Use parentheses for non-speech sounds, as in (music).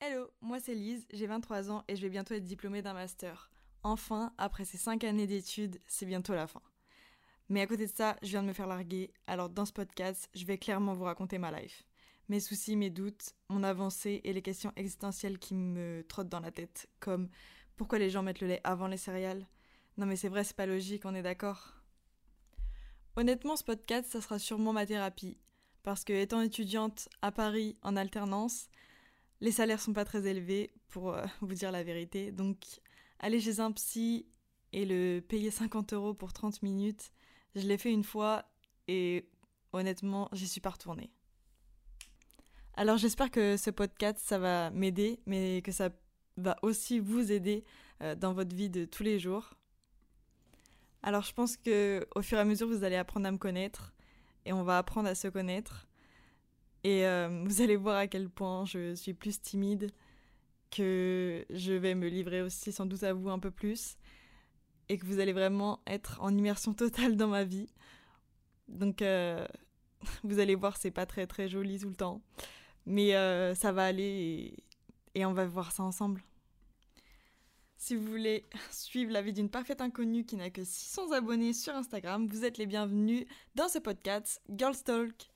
Hello, moi c'est Lise, j'ai 23 ans et je vais bientôt être diplômée d'un master. Enfin, après ces 5 années d'études, c'est bientôt la fin. Mais à côté de ça, je viens de me faire larguer, alors dans ce podcast, je vais clairement vous raconter ma life. Mes soucis, mes doutes, mon avancée et les questions existentielles qui me trottent dans la tête, comme pourquoi les gens mettent le lait avant les céréales Non mais c'est vrai, c'est pas logique, on est d'accord Honnêtement, ce podcast, ça sera sûrement ma thérapie, parce que étant étudiante à Paris en alternance, les salaires sont pas très élevés, pour euh, (laughs) vous dire la vérité. Donc, aller chez un psy et le payer 50 euros pour 30 minutes, je l'ai fait une fois et honnêtement, j'y suis pas retournée. Alors, j'espère que ce podcast, ça va m'aider, mais que ça va aussi vous aider euh, dans votre vie de tous les jours. Alors, je pense que au fur et à mesure, vous allez apprendre à me connaître et on va apprendre à se connaître. Et euh, vous allez voir à quel point je suis plus timide, que je vais me livrer aussi sans doute à vous un peu plus, et que vous allez vraiment être en immersion totale dans ma vie. Donc euh, (laughs) vous allez voir, c'est pas très très joli tout le temps, mais euh, ça va aller et, et on va voir ça ensemble. Si vous voulez (laughs) suivre la vie d'une parfaite inconnue qui n'a que 600 abonnés sur Instagram, vous êtes les bienvenus dans ce podcast Girls Talk.